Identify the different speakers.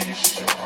Speaker 1: Please.